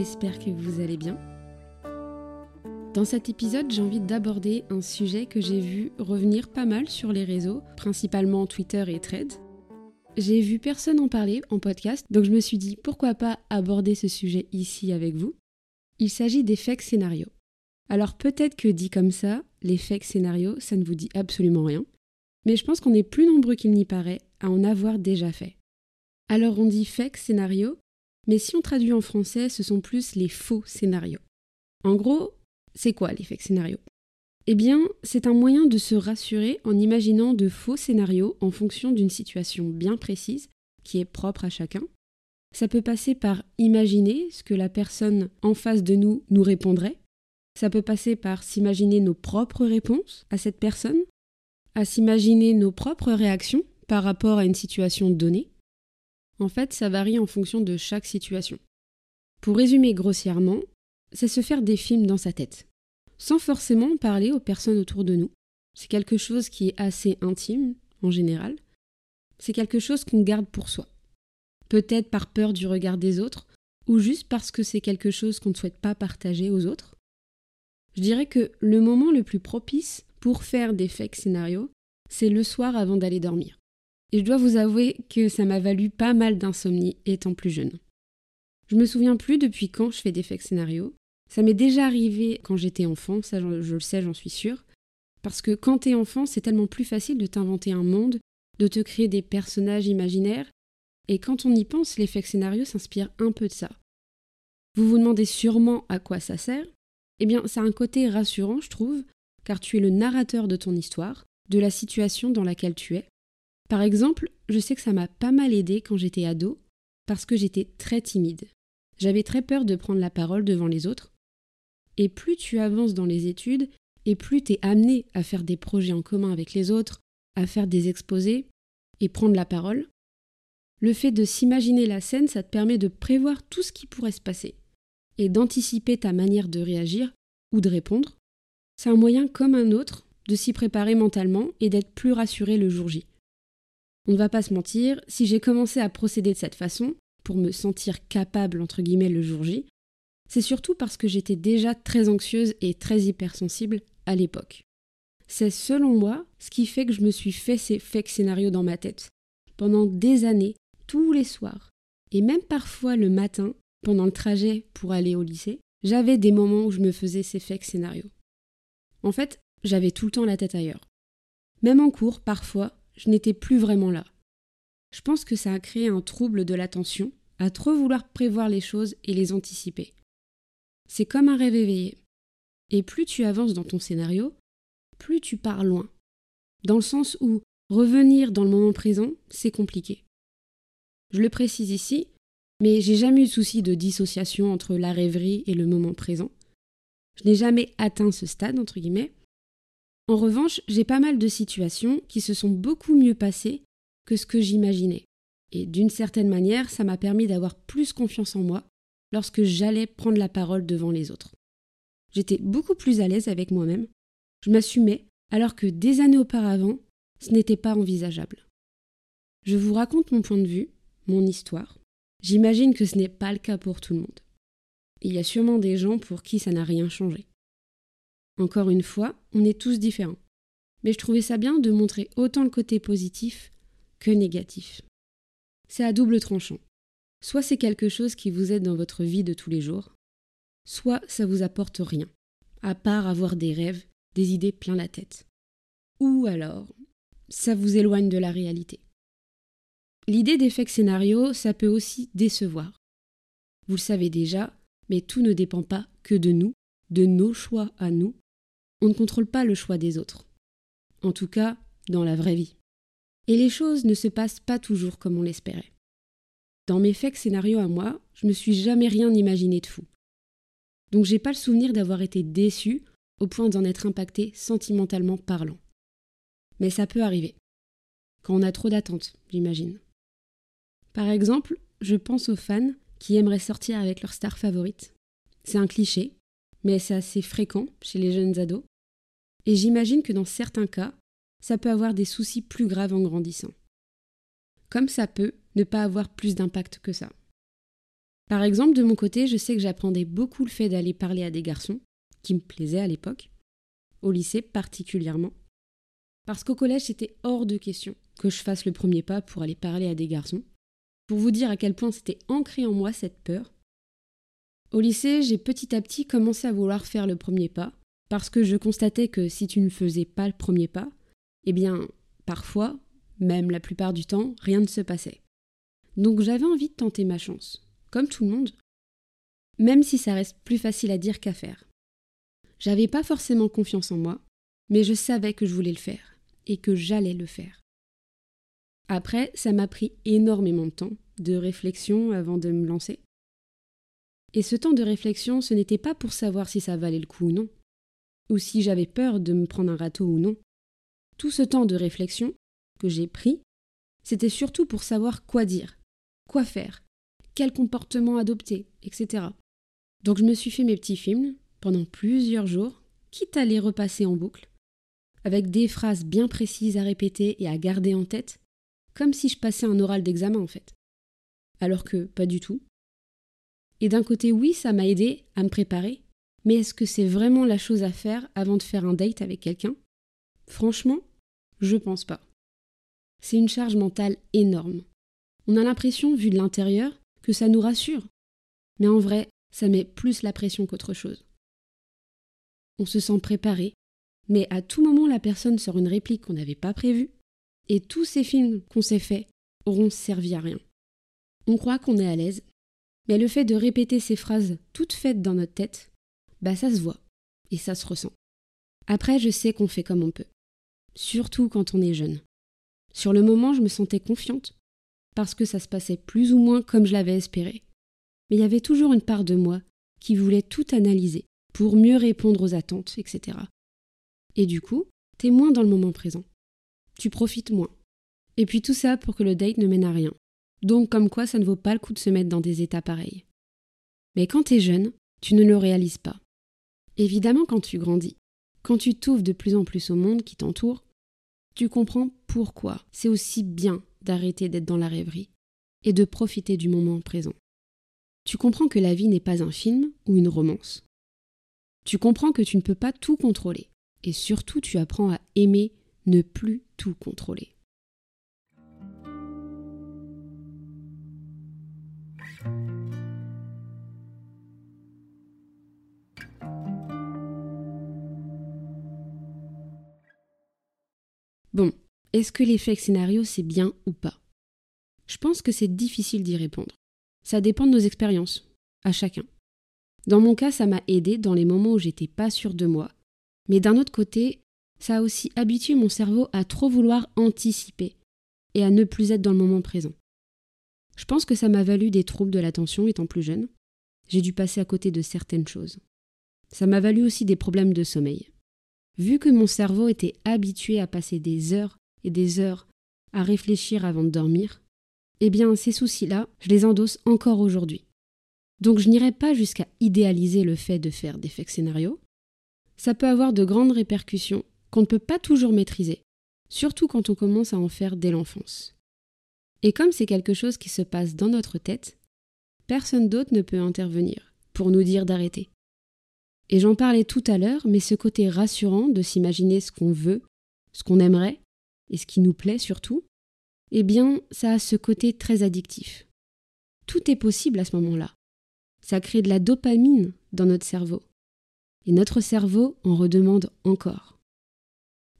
j'espère que vous allez bien. Dans cet épisode, j'ai envie d'aborder un sujet que j'ai vu revenir pas mal sur les réseaux, principalement Twitter et Threads. J'ai vu personne en parler en podcast, donc je me suis dit pourquoi pas aborder ce sujet ici avec vous. Il s'agit des fake scénarios. Alors peut-être que dit comme ça, les fake scénarios, ça ne vous dit absolument rien, mais je pense qu'on est plus nombreux qu'il n'y paraît à en avoir déjà fait. Alors on dit fake scénario, mais si on traduit en français, ce sont plus les faux scénarios. En gros, c'est quoi les fake scénarios? Eh bien, c'est un moyen de se rassurer en imaginant de faux scénarios en fonction d'une situation bien précise, qui est propre à chacun. Ça peut passer par imaginer ce que la personne en face de nous nous répondrait. Ça peut passer par s'imaginer nos propres réponses à cette personne, à s'imaginer nos propres réactions par rapport à une situation donnée. En fait, ça varie en fonction de chaque situation. Pour résumer grossièrement, c'est se faire des films dans sa tête, sans forcément parler aux personnes autour de nous. C'est quelque chose qui est assez intime, en général. C'est quelque chose qu'on garde pour soi. Peut-être par peur du regard des autres, ou juste parce que c'est quelque chose qu'on ne souhaite pas partager aux autres. Je dirais que le moment le plus propice pour faire des fake scénarios, c'est le soir avant d'aller dormir. Et je dois vous avouer que ça m'a valu pas mal d'insomnie étant plus jeune. Je me souviens plus depuis quand je fais des fake scénarios, ça m'est déjà arrivé quand j'étais enfant, ça je, le sais, j'en suis sûre. Parce que quand t'es enfant, c'est tellement plus facile de t'inventer un monde, de te créer des personnages imaginaires, et quand on y pense, l'effet scénario s'inspire un peu de ça. Vous vous demandez sûrement à quoi ça sert Eh bien, ça a un côté rassurant, je trouve, car tu es le narrateur de ton histoire, de la situation dans laquelle tu es. Par exemple, je sais que ça m'a pas mal aidé quand j'étais ado, parce que j'étais très timide. J'avais très peur de prendre la parole devant les autres, et plus tu avances dans les études, et plus tu es amené à faire des projets en commun avec les autres, à faire des exposés et prendre la parole. Le fait de s'imaginer la scène, ça te permet de prévoir tout ce qui pourrait se passer et d'anticiper ta manière de réagir ou de répondre. C'est un moyen comme un autre de s'y préparer mentalement et d'être plus rassuré le jour J. On ne va pas se mentir, si j'ai commencé à procéder de cette façon, pour me sentir capable entre guillemets le jour J, c'est surtout parce que j'étais déjà très anxieuse et très hypersensible à l'époque. C'est selon moi ce qui fait que je me suis fait ces fake scénarios dans ma tête. Pendant des années, tous les soirs, et même parfois le matin, pendant le trajet pour aller au lycée, j'avais des moments où je me faisais ces fake scénarios. En fait, j'avais tout le temps la tête ailleurs. Même en cours, parfois, je n'étais plus vraiment là. Je pense que ça a créé un trouble de l'attention, à trop vouloir prévoir les choses et les anticiper. C'est comme un rêve éveillé. Et plus tu avances dans ton scénario, plus tu pars loin. Dans le sens où revenir dans le moment présent, c'est compliqué. Je le précise ici, mais j'ai jamais eu de souci de dissociation entre la rêverie et le moment présent. Je n'ai jamais atteint ce stade, entre guillemets. En revanche, j'ai pas mal de situations qui se sont beaucoup mieux passées que ce que j'imaginais. Et d'une certaine manière, ça m'a permis d'avoir plus confiance en moi lorsque j'allais prendre la parole devant les autres. J'étais beaucoup plus à l'aise avec moi-même, je m'assumais, alors que des années auparavant, ce n'était pas envisageable. Je vous raconte mon point de vue, mon histoire. J'imagine que ce n'est pas le cas pour tout le monde. Il y a sûrement des gens pour qui ça n'a rien changé. Encore une fois, on est tous différents. Mais je trouvais ça bien de montrer autant le côté positif que négatif. C'est à double tranchant. Soit c'est quelque chose qui vous aide dans votre vie de tous les jours, soit ça vous apporte rien, à part avoir des rêves, des idées plein la tête. Ou alors, ça vous éloigne de la réalité. L'idée d'effet scénario, ça peut aussi décevoir. Vous le savez déjà, mais tout ne dépend pas que de nous, de nos choix à nous. On ne contrôle pas le choix des autres. En tout cas, dans la vraie vie. Et les choses ne se passent pas toujours comme on l'espérait. Dans mes fake scénarios à moi, je me suis jamais rien imaginé de fou. Donc j'ai pas le souvenir d'avoir été déçu au point d'en être impacté sentimentalement parlant. Mais ça peut arriver. Quand on a trop d'attentes, j'imagine. Par exemple, je pense aux fans qui aimeraient sortir avec leur star favorite. C'est un cliché, mais c'est assez fréquent chez les jeunes ados. Et j'imagine que dans certains cas, ça peut avoir des soucis plus graves en grandissant. Comme ça peut ne pas avoir plus d'impact que ça. Par exemple, de mon côté, je sais que j'apprenais beaucoup le fait d'aller parler à des garçons, qui me plaisaient à l'époque, au lycée particulièrement. Parce qu'au collège, c'était hors de question que je fasse le premier pas pour aller parler à des garçons. Pour vous dire à quel point c'était ancré en moi cette peur. Au lycée, j'ai petit à petit commencé à vouloir faire le premier pas, parce que je constatais que si tu ne faisais pas le premier pas, eh bien, parfois, même la plupart du temps, rien ne se passait. Donc j'avais envie de tenter ma chance, comme tout le monde. Même si ça reste plus facile à dire qu'à faire. J'avais pas forcément confiance en moi, mais je savais que je voulais le faire, et que j'allais le faire. Après, ça m'a pris énormément de temps, de réflexion avant de me lancer. Et ce temps de réflexion, ce n'était pas pour savoir si ça valait le coup ou non, ou si j'avais peur de me prendre un râteau ou non. Tout ce temps de réflexion que j'ai pris, c'était surtout pour savoir quoi dire, quoi faire, quel comportement adopter, etc. Donc je me suis fait mes petits films pendant plusieurs jours, quitte à les repasser en boucle, avec des phrases bien précises à répéter et à garder en tête, comme si je passais un oral d'examen en fait. Alors que pas du tout. Et d'un côté, oui, ça m'a aidé à me préparer, mais est-ce que c'est vraiment la chose à faire avant de faire un date avec quelqu'un? Franchement, je pense pas. C'est une charge mentale énorme. On a l'impression, vu de l'intérieur, que ça nous rassure. Mais en vrai, ça met plus la pression qu'autre chose. On se sent préparé, mais à tout moment la personne sort une réplique qu'on n'avait pas prévue, et tous ces films qu'on s'est faits auront servi à rien. On croit qu'on est à l'aise, mais le fait de répéter ces phrases toutes faites dans notre tête, bah ça se voit, et ça se ressent. Après, je sais qu'on fait comme on peut, surtout quand on est jeune. Sur le moment, je me sentais confiante, parce que ça se passait plus ou moins comme je l'avais espéré. Mais il y avait toujours une part de moi qui voulait tout analyser, pour mieux répondre aux attentes, etc. Et du coup, t'es moins dans le moment présent. Tu profites moins. Et puis tout ça pour que le date ne mène à rien. Donc comme quoi ça ne vaut pas le coup de se mettre dans des états pareils. Mais quand t'es jeune, tu ne le réalises pas. Évidemment quand tu grandis, quand tu t'ouvres de plus en plus au monde qui t'entoure, tu comprends pourquoi c'est aussi bien d'arrêter d'être dans la rêverie et de profiter du moment présent. Tu comprends que la vie n'est pas un film ou une romance. Tu comprends que tu ne peux pas tout contrôler et surtout tu apprends à aimer ne plus tout contrôler. Bon, est-ce que l'effet scénario c'est bien ou pas? Je pense que c'est difficile d'y répondre. Ça dépend de nos expériences, à chacun. Dans mon cas, ça m'a aidé dans les moments où j'étais pas sûre de moi. Mais d'un autre côté, ça a aussi habitué mon cerveau à trop vouloir anticiper et à ne plus être dans le moment présent. Je pense que ça m'a valu des troubles de l'attention étant plus jeune. J'ai dû passer à côté de certaines choses. Ça m'a valu aussi des problèmes de sommeil. Vu que mon cerveau était habitué à passer des heures et des heures à réfléchir avant de dormir, eh bien ces soucis-là, je les endosse encore aujourd'hui. Donc je n'irai pas jusqu'à idéaliser le fait de faire des faits scénarios. Ça peut avoir de grandes répercussions qu'on ne peut pas toujours maîtriser, surtout quand on commence à en faire dès l'enfance. Et comme c'est quelque chose qui se passe dans notre tête, personne d'autre ne peut intervenir pour nous dire d'arrêter. Et j'en parlais tout à l'heure, mais ce côté rassurant de s'imaginer ce qu'on veut, ce qu'on aimerait, et ce qui nous plaît surtout, eh bien, ça a ce côté très addictif. Tout est possible à ce moment-là. Ça crée de la dopamine dans notre cerveau. Et notre cerveau en redemande encore.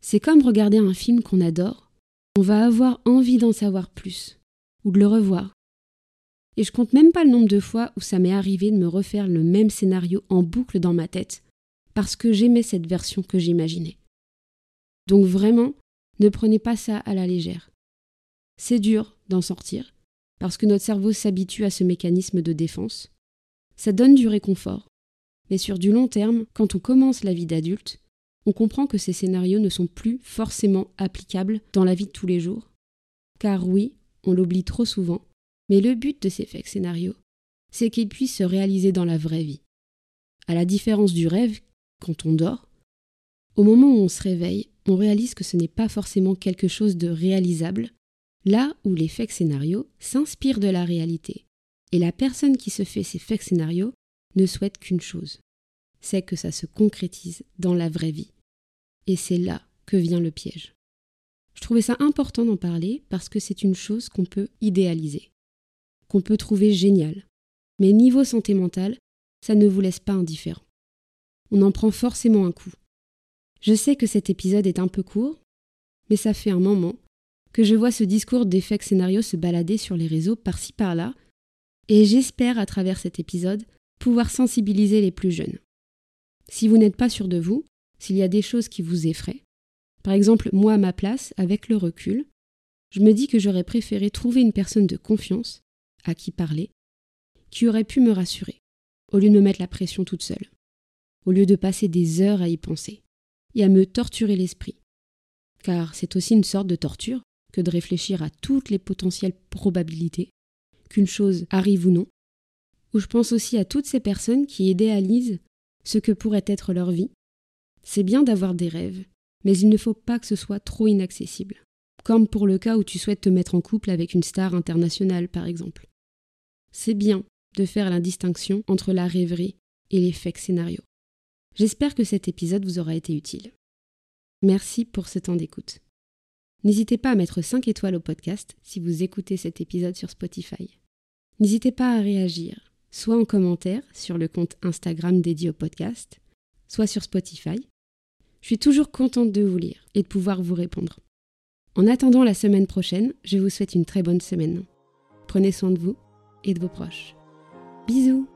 C'est comme regarder un film qu'on adore, on va avoir envie d'en savoir plus, ou de le revoir. Et je compte même pas le nombre de fois où ça m'est arrivé de me refaire le même scénario en boucle dans ma tête, parce que j'aimais cette version que j'imaginais. Donc vraiment, ne prenez pas ça à la légère. C'est dur d'en sortir, parce que notre cerveau s'habitue à ce mécanisme de défense. Ça donne du réconfort. Mais sur du long terme, quand on commence la vie d'adulte, on comprend que ces scénarios ne sont plus forcément applicables dans la vie de tous les jours. Car oui, on l'oublie trop souvent, mais le but de ces faits scénarios, c'est qu'ils puissent se réaliser dans la vraie vie. À la différence du rêve, quand on dort, au moment où on se réveille, on réalise que ce n'est pas forcément quelque chose de réalisable, là où les faits scénarios s'inspirent de la réalité Et la personne qui se fait ces fake scénarios ne souhaite qu'une chose, c'est que ça se concrétise dans la vraie vie. Et c'est là que vient le piège. Je trouvais ça important d'en parler parce que c'est une chose qu'on peut idéaliser, qu'on peut trouver géniale. Mais niveau santé mentale, ça ne vous laisse pas indifférent. On en prend forcément un coup. Je sais que cet épisode est un peu court, mais ça fait un moment que je vois ce discours d'effet scénario se balader sur les réseaux par-ci par-là, et j'espère à travers cet épisode pouvoir sensibiliser les plus jeunes. Si vous n'êtes pas sûr de vous, s'il y a des choses qui vous effraient, par exemple moi à ma place, avec le recul, je me dis que j'aurais préféré trouver une personne de confiance, à qui parler, qui aurait pu me rassurer, au lieu de me mettre la pression toute seule, au lieu de passer des heures à y penser, et à me torturer l'esprit. Car c'est aussi une sorte de torture que de réfléchir à toutes les potentielles probabilités, qu'une chose arrive ou non, ou je pense aussi à toutes ces personnes qui idéalisent ce que pourrait être leur vie. C'est bien d'avoir des rêves, mais il ne faut pas que ce soit trop inaccessible, comme pour le cas où tu souhaites te mettre en couple avec une star internationale, par exemple. C'est bien de faire la distinction entre la rêverie et les fake scénarios. J'espère que cet épisode vous aura été utile. Merci pour ce temps d'écoute. N'hésitez pas à mettre 5 étoiles au podcast si vous écoutez cet épisode sur Spotify. N'hésitez pas à réagir, soit en commentaire sur le compte Instagram dédié au podcast, soit sur Spotify. Je suis toujours contente de vous lire et de pouvoir vous répondre. En attendant la semaine prochaine, je vous souhaite une très bonne semaine. Prenez soin de vous et de vos proches. Bisous